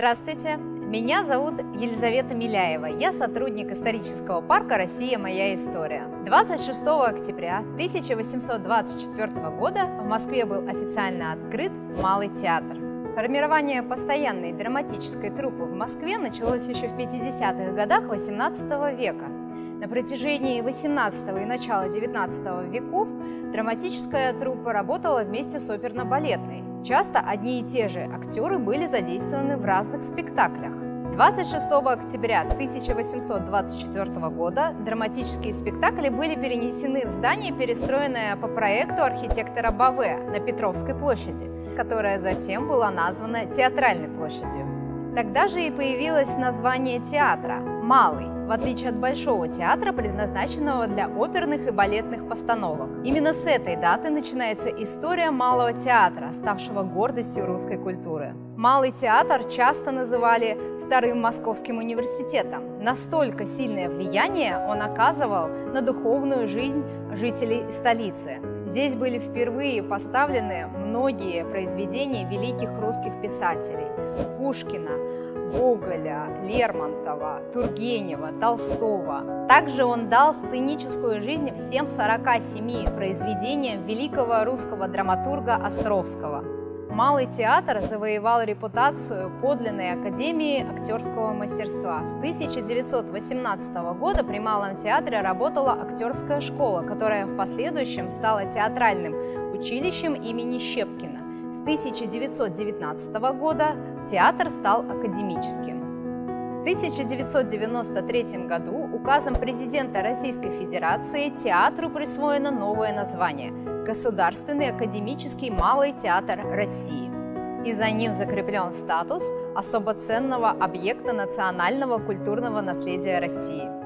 Здравствуйте, меня зовут Елизавета Миляева. Я сотрудник исторического парка «Россия. Моя история». 26 октября 1824 года в Москве был официально открыт Малый театр. Формирование постоянной драматической труппы в Москве началось еще в 50-х годах 18 века. На протяжении 18 и начала 19 веков драматическая труппа работала вместе с оперно-балетной. Часто одни и те же актеры были задействованы в разных спектаклях. 26 октября 1824 года драматические спектакли были перенесены в здание, перестроенное по проекту архитектора Баве на Петровской площади, которая затем была названа Театральной площадью. Тогда же и появилось название театра – «Малый», в отличие от Большого театра, предназначенного для оперных и балетных постановок. Именно с этой даты начинается история Малого театра, ставшего гордостью русской культуры. Малый театр часто называли Вторым Московским университетом. Настолько сильное влияние он оказывал на духовную жизнь жителей столицы. Здесь были впервые поставлены многие произведения великих русских писателей – Пушкина, Гоголя, Лермонтова, Тургенева, Толстого. Также он дал сценическую жизнь всем 47 произведениям великого русского драматурга Островского. Малый театр завоевал репутацию подлинной академии актерского мастерства. С 1918 года при Малом театре работала актерская школа, которая в последующем стала театральным училищем имени Щепкина. С 1919 года театр стал академическим. В 1993 году указом президента Российской Федерации театру присвоено новое название – Государственный академический малый театр России. И за ним закреплен статус особо ценного объекта национального культурного наследия России –